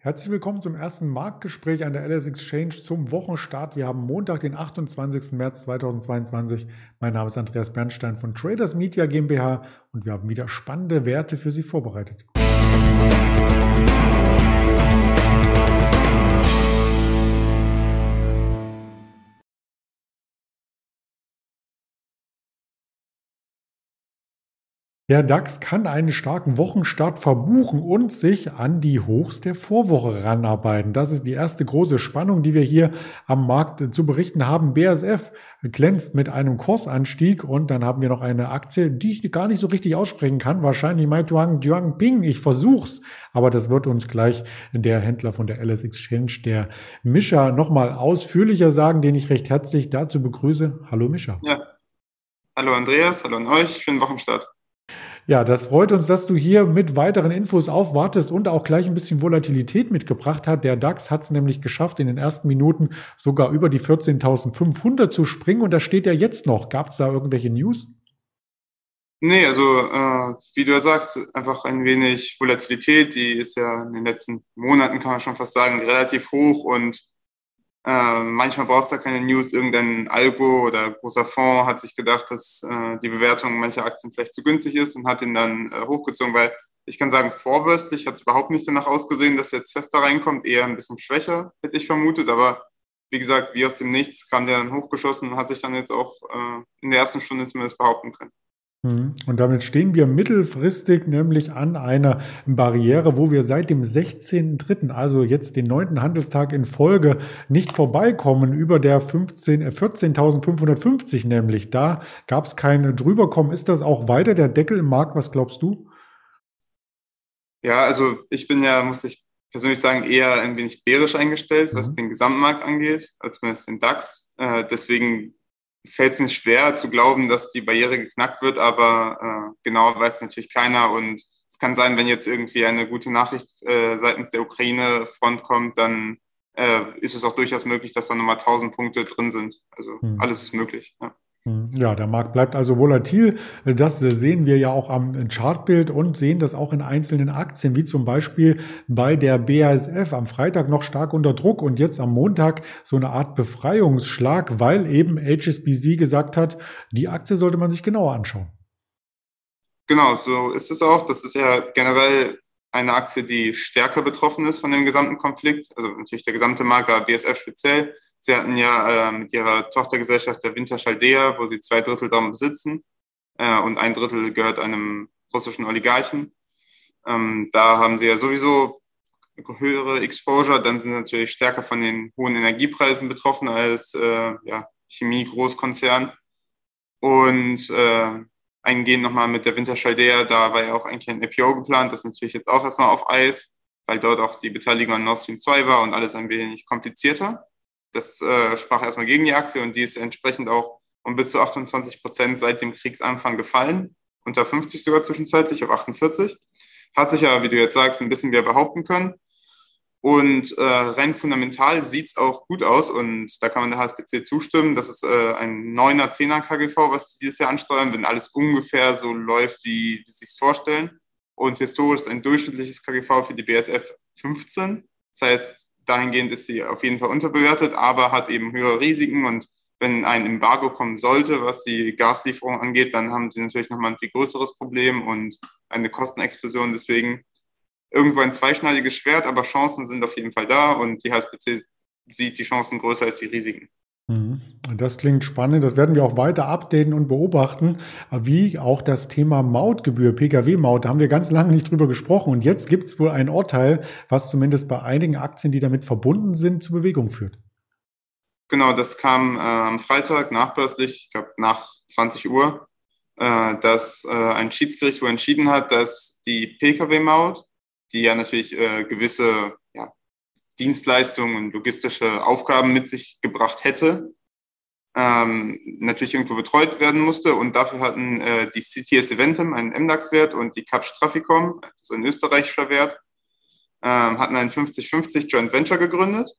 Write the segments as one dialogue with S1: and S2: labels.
S1: Herzlich willkommen zum ersten Marktgespräch an der LS Exchange zum Wochenstart. Wir haben Montag, den 28. März 2022. Mein Name ist Andreas Bernstein von Traders Media GmbH und wir haben wieder spannende Werte für Sie vorbereitet. Der DAX kann einen starken Wochenstart verbuchen und sich an die Hochs der Vorwoche ranarbeiten. Das ist die erste große Spannung, die wir hier am Markt zu berichten haben. BASF glänzt mit einem Kursanstieg und dann haben wir noch eine Aktie, die ich gar nicht so richtig aussprechen kann. Wahrscheinlich Meituang Ping. Ich versuch's, aber das wird uns gleich der Händler von der LS Exchange, der Mischa, nochmal ausführlicher sagen, den ich recht herzlich dazu begrüße. Hallo Mischa.
S2: Ja. Hallo Andreas, hallo an euch. Schönen Wochenstart.
S1: Ja, das freut uns, dass du hier mit weiteren Infos aufwartest und auch gleich ein bisschen Volatilität mitgebracht hat. Der DAX hat es nämlich geschafft, in den ersten Minuten sogar über die 14.500 zu springen und da steht er jetzt noch. Gab es da irgendwelche News?
S2: Nee, also äh, wie du ja sagst, einfach ein wenig Volatilität. Die ist ja in den letzten Monaten, kann man schon fast sagen, relativ hoch und äh, manchmal brauchst du keine News, irgendein Algo oder großer Fonds hat sich gedacht, dass äh, die Bewertung mancher Aktien vielleicht zu günstig ist und hat ihn dann äh, hochgezogen, weil ich kann sagen, vorbörslich hat es überhaupt nicht danach ausgesehen, dass jetzt fester reinkommt, eher ein bisschen schwächer, hätte ich vermutet, aber wie gesagt, wie aus dem Nichts kam der dann hochgeschossen und hat sich dann jetzt auch äh, in der ersten Stunde zumindest behaupten können.
S1: Mhm. Und damit stehen wir mittelfristig nämlich an einer Barriere, wo wir seit dem 16.3., also jetzt den neunten Handelstag in Folge, nicht vorbeikommen über der 15, 14.550 äh, nämlich. Da gab es kein Drüberkommen. Ist das auch weiter der Deckel im Markt? Was glaubst du?
S2: Ja, also ich bin ja, muss ich persönlich sagen, eher ein wenig bärisch eingestellt, was mhm. den Gesamtmarkt angeht, als zumindest den DAX. Äh, deswegen fällt es mir schwer zu glauben, dass die Barriere geknackt wird, aber äh, genau weiß natürlich keiner. Und es kann sein, wenn jetzt irgendwie eine gute Nachricht äh, seitens der Ukraine-Front kommt, dann äh, ist es auch durchaus möglich, dass da nochmal 1000 Punkte drin sind. Also hm. alles ist möglich. Ja.
S1: Hm. Ja, der Markt bleibt also volatil. Das sehen wir ja auch am Chartbild und sehen das auch in einzelnen Aktien, wie zum Beispiel bei der BASF am Freitag noch stark unter Druck und jetzt am Montag so eine Art Befreiungsschlag, weil eben HSBC gesagt hat, die Aktie sollte man sich genauer anschauen.
S2: Genau, so ist es auch. Das ist ja generell eine Aktie, die stärker betroffen ist von dem gesamten Konflikt. Also natürlich der gesamte Markt, aber BASF speziell. Sie hatten ja äh, mit ihrer Tochtergesellschaft der Winter Chaldea, wo sie zwei Drittel darum besitzen äh, und ein Drittel gehört einem russischen Oligarchen. Ähm, da haben sie ja sowieso höhere Exposure, dann sind sie natürlich stärker von den hohen Energiepreisen betroffen als äh, ja, Chemie-Großkonzern. Und äh, eingehen nochmal mit der Winter Chaldea, da war ja auch eigentlich ein IPO geplant, das ist natürlich jetzt auch erstmal auf Eis, weil dort auch die Beteiligung an Nord Stream 2 war und alles ein wenig komplizierter. Das äh, sprach erstmal gegen die Aktie und die ist entsprechend auch um bis zu 28 Prozent seit dem Kriegsanfang gefallen, unter 50 sogar zwischenzeitlich auf 48. Hat sich ja, wie du jetzt sagst, ein bisschen wieder behaupten können. Und äh, rein fundamental sieht es auch gut aus und da kann man der HSBC zustimmen. Das ist äh, ein 9er, 10er KGV, was sie dieses Jahr ansteuern, wenn alles ungefähr so läuft, wie, wie sie es vorstellen. Und historisch ist ein durchschnittliches KGV für die BSF 15. Das heißt, dahingehend ist sie auf jeden Fall unterbewertet, aber hat eben höhere Risiken und wenn ein Embargo kommen sollte, was die Gaslieferung angeht, dann haben sie natürlich nochmal ein viel größeres Problem und eine Kostenexplosion. Deswegen irgendwo ein zweischneidiges Schwert, aber Chancen sind auf jeden Fall da und die HSBC sieht die Chancen größer als die Risiken.
S1: Mhm. Das klingt spannend. Das werden wir auch weiter updaten und beobachten, wie auch das Thema Mautgebühr, Pkw-Maut. Da haben wir ganz lange nicht drüber gesprochen. Und jetzt gibt es wohl ein Urteil, was zumindest bei einigen Aktien, die damit verbunden sind, zu Bewegung führt.
S2: Genau, das kam äh, am Freitag nachbörslich, ich glaube nach 20 Uhr, äh, dass äh, ein Schiedsgericht wohl entschieden hat, dass die Pkw-Maut, die ja natürlich äh, gewisse Dienstleistungen und logistische Aufgaben mit sich gebracht hätte, ähm, natürlich irgendwo betreut werden musste. Und dafür hatten äh, die CTS Eventum einen MDAX-Wert und die Capsch Traficom, das ist ein österreichischer Wert, ähm, hatten einen 50-50 Joint Venture gegründet.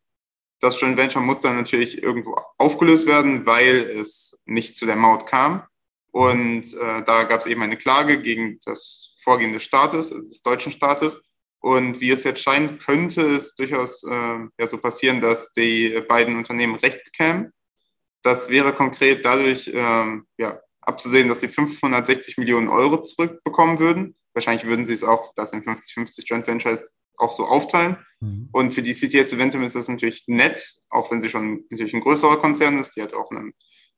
S2: Das Joint Venture musste dann natürlich irgendwo aufgelöst werden, weil es nicht zu der Maut kam. Und äh, da gab es eben eine Klage gegen das Vorgehen des Staates, also des deutschen Staates. Und wie es jetzt scheint, könnte es durchaus äh, ja, so passieren, dass die beiden Unternehmen Recht bekämen. Das wäre konkret dadurch ähm, ja, abzusehen, dass sie 560 Millionen Euro zurückbekommen würden. Wahrscheinlich würden sie es auch, das in 50-50 Joint Ventures auch so aufteilen. Mhm. Und für die CTS Eventum ist das natürlich nett, auch wenn sie schon natürlich ein größerer Konzern ist. Die hat auch eine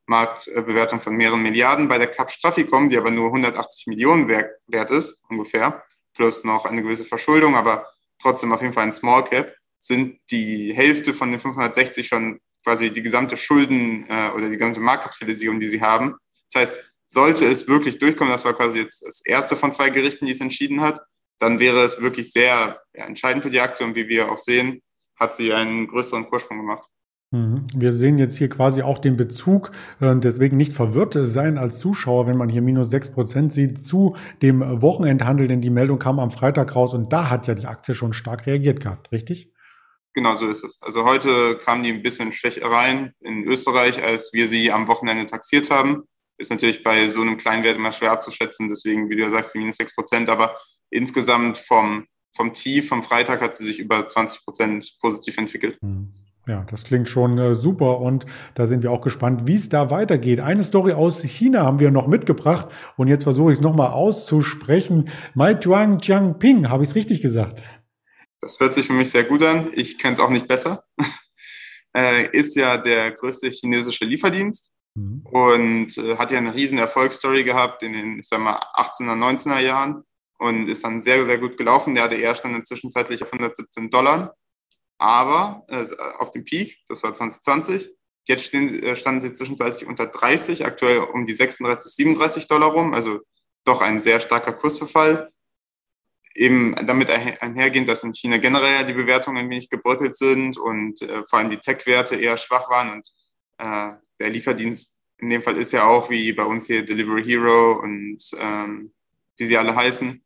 S2: Marktbewertung von mehreren Milliarden. Bei der Cap Straficom, die aber nur 180 Millionen wert ist, ungefähr, plus noch eine gewisse Verschuldung, aber trotzdem auf jeden Fall ein Small Cap, sind die Hälfte von den 560 schon quasi die gesamte Schulden äh, oder die gesamte Marktkapitalisierung, die sie haben. Das heißt, sollte es wirklich durchkommen, das war quasi jetzt das erste von zwei Gerichten, die es entschieden hat, dann wäre es wirklich sehr ja, entscheidend für die Aktie und wie wir auch sehen, hat sie einen größeren Kurssprung gemacht.
S1: Mhm. Wir sehen jetzt hier quasi auch den Bezug, äh, deswegen nicht verwirrt sein als Zuschauer, wenn man hier minus sechs Prozent sieht, zu dem Wochenendhandel, denn die Meldung kam am Freitag raus und da hat ja die Aktie schon stark reagiert gehabt, richtig?
S2: Genau so ist es. Also heute kam die ein bisschen schwächer rein in Österreich, als wir sie am Wochenende taxiert haben. Ist natürlich bei so einem kleinen Wert immer schwer abzuschätzen, deswegen, wie du ja sagst, die minus sechs Prozent, aber insgesamt vom, vom Tief vom Freitag hat sie sich über 20 Prozent positiv entwickelt. Mhm.
S1: Ja, das klingt schon äh, super und da sind wir auch gespannt, wie es da weitergeht. Eine Story aus China haben wir noch mitgebracht und jetzt versuche ich es nochmal auszusprechen. Mai Zhuang Jiangping, habe ich es richtig gesagt?
S2: Das hört sich für mich sehr gut an. Ich kenne es auch nicht besser. äh, ist ja der größte chinesische Lieferdienst mhm. und äh, hat ja eine riesen Erfolgsstory gehabt in den, ich sag mal, 18er, 19er Jahren und ist dann sehr, sehr gut gelaufen. Der hatte eher dann zwischenzeitlich auf 117 Dollar aber äh, auf dem Peak, das war 2020. Jetzt stehen, äh, standen sie zwischenzeitlich unter 30, aktuell um die 36, 37 Dollar rum, also doch ein sehr starker Kursverfall. Eben damit einhergehend, dass in China generell die Bewertungen ein wenig gebröckelt sind und äh, vor allem die Tech-Werte eher schwach waren und äh, der Lieferdienst in dem Fall ist ja auch wie bei uns hier Delivery Hero und ähm, wie sie alle heißen,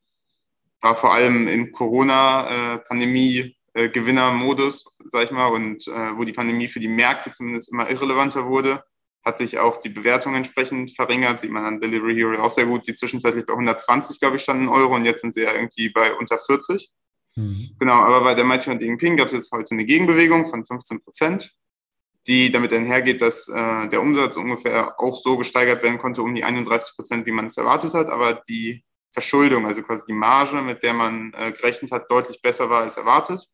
S2: war vor allem in Corona-Pandemie äh, Gewinnermodus, sag ich mal, und äh, wo die Pandemie für die Märkte zumindest immer irrelevanter wurde, hat sich auch die Bewertung entsprechend verringert. Sieht man an Delivery Hero auch sehr gut, die zwischenzeitlich bei 120, glaube ich, standen Euro und jetzt sind sie ja irgendwie bei unter 40. Mhm. Genau, aber bei der Meituan Ping gab es jetzt heute eine Gegenbewegung von 15 Prozent, die damit einhergeht, dass äh, der Umsatz ungefähr auch so gesteigert werden konnte, um die 31 Prozent, wie man es erwartet hat, aber die Verschuldung, also quasi die Marge, mit der man äh, gerechnet hat, deutlich besser war als erwartet.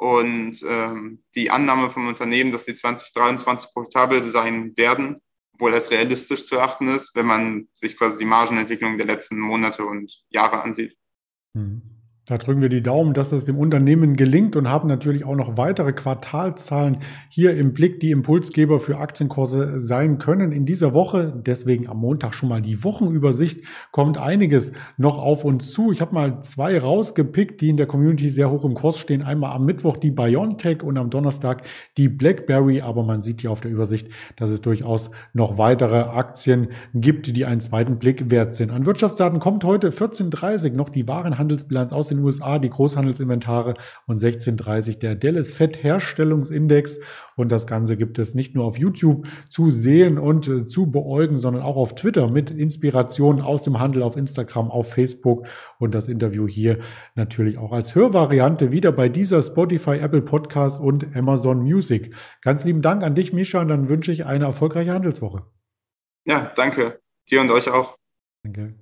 S2: Und ähm, die Annahme vom Unternehmen, dass sie 2023 profitabel sein werden, obwohl das realistisch zu erachten ist, wenn man sich quasi die Margenentwicklung der letzten Monate und Jahre ansieht.
S1: Mhm. Da drücken wir die Daumen, dass es dem Unternehmen gelingt und haben natürlich auch noch weitere Quartalzahlen hier im Blick, die Impulsgeber für Aktienkurse sein können. In dieser Woche, deswegen am Montag schon mal die Wochenübersicht, kommt einiges noch auf uns zu. Ich habe mal zwei rausgepickt, die in der Community sehr hoch im Kurs stehen. Einmal am Mittwoch die BioNTech und am Donnerstag die BlackBerry. Aber man sieht hier auf der Übersicht, dass es durchaus noch weitere Aktien gibt, die einen zweiten Blick wert sind. An Wirtschaftsdaten kommt heute 14.30 noch die Warenhandelsbilanz aus den USA die Großhandelsinventare und 1630 der Dallas Fett Herstellungsindex. Und das Ganze gibt es nicht nur auf YouTube zu sehen und äh, zu beäugen, sondern auch auf Twitter mit Inspirationen aus dem Handel auf Instagram, auf Facebook und das Interview hier natürlich auch als Hörvariante wieder bei dieser Spotify, Apple Podcast und Amazon Music. Ganz lieben Dank an dich, Misha, und dann wünsche ich eine erfolgreiche Handelswoche.
S2: Ja, danke. Dir und euch auch.
S1: Danke.